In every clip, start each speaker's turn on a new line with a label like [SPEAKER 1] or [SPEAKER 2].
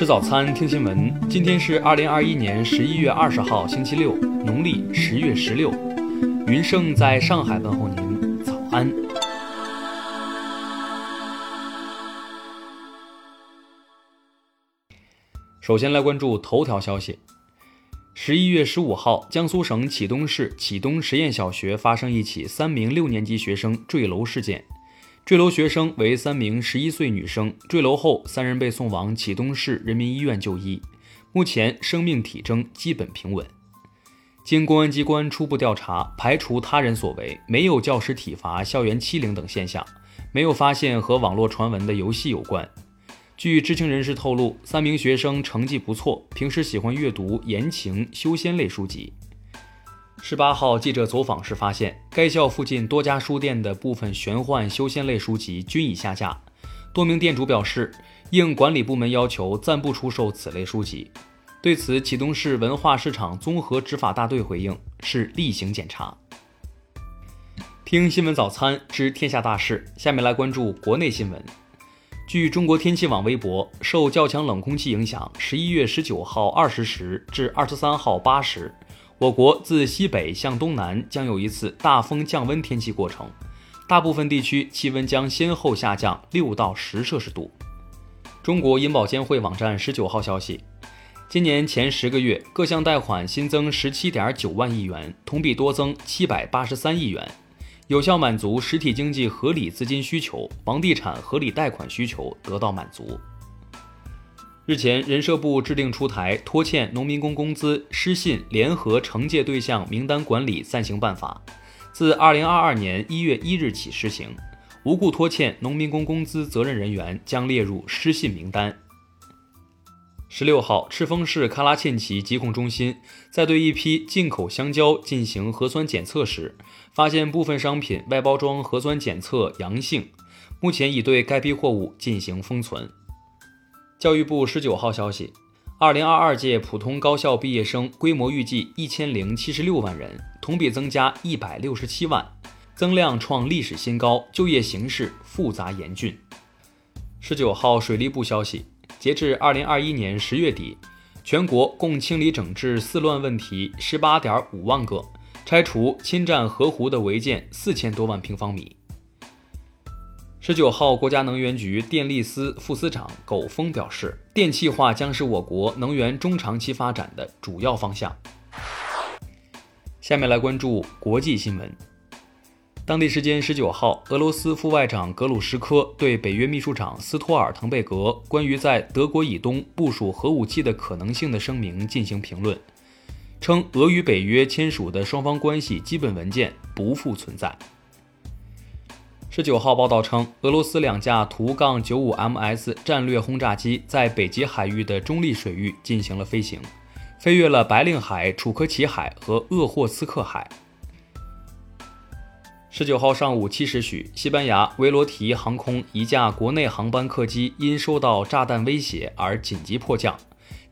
[SPEAKER 1] 吃早餐，听新闻。今天是二零二一年十一月二十号，星期六，农历十月十六。云盛在上海问候您，早安。首先来关注头条消息。十一月十五号，江苏省启东市启东实验小学发生一起三名六年级学生坠楼事件。坠楼学生为三名十一岁女生，坠楼后三人被送往启东市人民医院就医，目前生命体征基本平稳。经公安机关初步调查，排除他人所为，没有教师体罚、校园欺凌等现象，没有发现和网络传闻的游戏有关。据知情人士透露，三名学生成绩不错，平时喜欢阅读言情、修仙类书籍。十八号，记者走访时发现，该校附近多家书店的部分玄幻、修仙类书籍均已下架。多名店主表示，应管理部门要求，暂不出售此类书籍。对此，启东市文化市场综合执法大队回应是例行检查。听新闻早餐知天下大事，下面来关注国内新闻。据中国天气网微博，受较强冷空气影响，十一月十九号二十时至二十三号八时，我国自西北向东南将有一次大风降温天气过程，大部分地区气温将先后下降六到十摄氏度。中国银保监会网站十九号消息，今年前十个月各项贷款新增十七点九万亿元，同比多增七百八十三亿元。有效满足实体经济合理资金需求，房地产合理贷款需求得到满足。日前，人社部制定出台拖欠农民工工资失信联合惩戒对象名单管理暂行办法，自二零二二年一月一日起施行，无故拖欠农民工工资责任人员将列入失信名单。十六号，赤峰市喀拉沁旗疾控中心在对一批进口香蕉进行核酸检测时，发现部分商品外包装核酸检测阳性，目前已对该批货物进行封存。教育部十九号消息，二零二二届普通高校毕业生规模预计一千零七十六万人，同比增加一百六十七万，增量创历史新高，就业形势复杂严峻。十九号，水利部消息。截至二零二一年十月底，全国共清理整治四乱问题十八点五万个，拆除侵占河湖的违建四千多万平方米。十九号，国家能源局电力司副司长苟峰表示，电气化将是我国能源中长期发展的主要方向。下面来关注国际新闻。当地时间十九号，俄罗斯副外长格鲁什科对北约秘书长斯托尔滕贝格关于在德国以东部署核武器的可能性的声明进行评论，称俄与北约签署的双方关系基本文件不复存在。十九号报道称，俄罗斯两架图杠九五 MS 战略轰炸机在北极海域的中立水域进行了飞行，飞越了白令海、楚科奇海和鄂霍次克海。十九号上午七时许，西班牙维罗提航空一架国内航班客机因受到炸弹威胁而紧急迫降，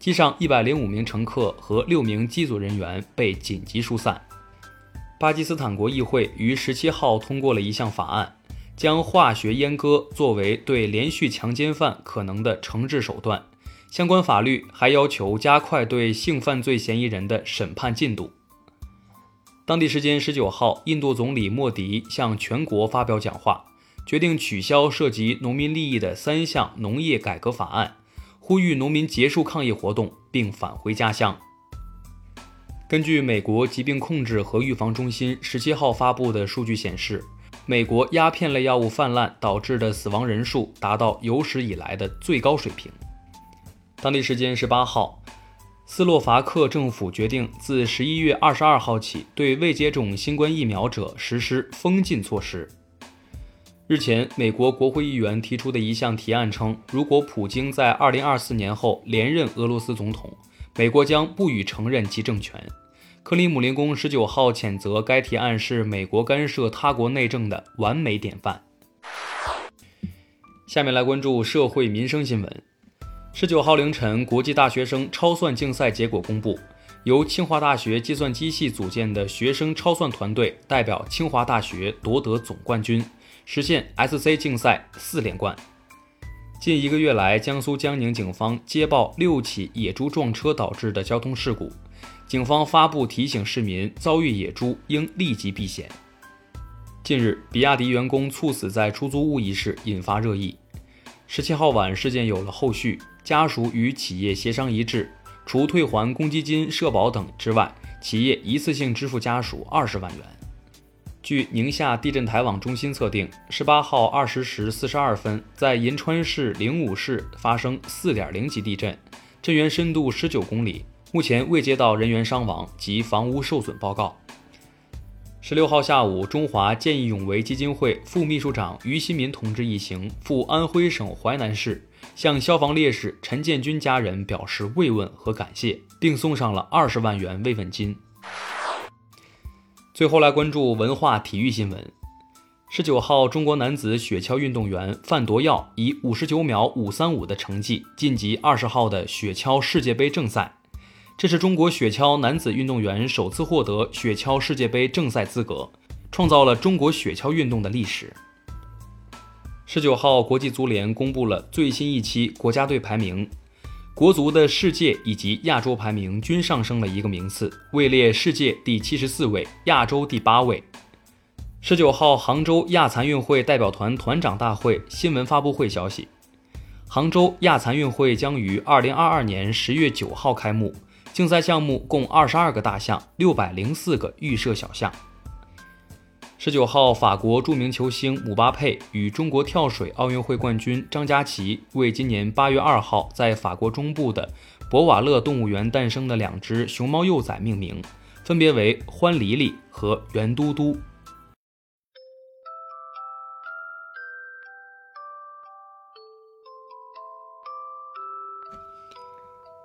[SPEAKER 1] 机上一百零五名乘客和六名机组人员被紧急疏散。巴基斯坦国议会于十七号通过了一项法案，将化学阉割作为对连续强奸犯可能的惩治手段。相关法律还要求加快对性犯罪嫌疑人的审判进度。当地时间十九号，印度总理莫迪向全国发表讲话，决定取消涉及农民利益的三项农业改革法案，呼吁农民结束抗议活动并返回家乡。根据美国疾病控制和预防中心十七号发布的数据显示，美国鸦片类药物泛滥导致的死亡人数达到有史以来的最高水平。当地时间十八号。斯洛伐克政府决定自十一月二十二号起，对未接种新冠疫苗者实施封禁措施。日前，美国国会议员提出的一项提案称，如果普京在二零二四年后连任俄罗斯总统，美国将不予承认其政权。克里姆林宫十九号谴责该提案是美国干涉他国内政的完美典范。下面来关注社会民生新闻。十九号凌晨，国际大学生超算竞赛结果公布，由清华大学计算机系组建的学生超算团队代表清华大学夺得总冠军，实现 SC 竞赛四连冠。近一个月来，江苏江宁警方接报六起野猪撞车导致的交通事故，警方发布提醒市民遭遇野猪应立即避险。近日，比亚迪员工猝死在出租屋一事引发热议。十七号晚，事件有了后续，家属与企业协商一致，除退还公积金、社保等之外，企业一次性支付家属二十万元。据宁夏地震台网中心测定，十八号二十时四十二分，在银川市灵武市发生四点零级地震，震源深度十九公里，目前未接到人员伤亡及房屋受损报告。十六号下午，中华见义勇为基金会副秘书长于新民同志一行赴安徽省淮南市，向消防烈士陈建军家人表示慰问和感谢，并送上了二十万元慰问金。最后来关注文化体育新闻。十九号，中国男子雪橇运动员范铎耀以五十九秒五三五的成绩晋级二十号的雪橇世界杯正赛，这是中国雪橇男子运动员首次获得雪橇世界杯正赛资格，创造了中国雪橇运动的历史。十九号，国际足联公布了最新一期国家队排名。国足的世界以及亚洲排名均上升了一个名次，位列世界第七十四位，亚洲第八位。十九号，杭州亚残运会代表团团长大会新闻发布会消息：杭州亚残运会将于二零二二年十月九号开幕，竞赛项目共二十二个大项，六百零四个预设小项。十九号，法国著名球星姆巴佩与中国跳水奥运会冠军张家齐为今年八月二号在法国中部的博瓦勒动物园诞生的两只熊猫幼崽命名，分别为欢黎黎和圆嘟嘟。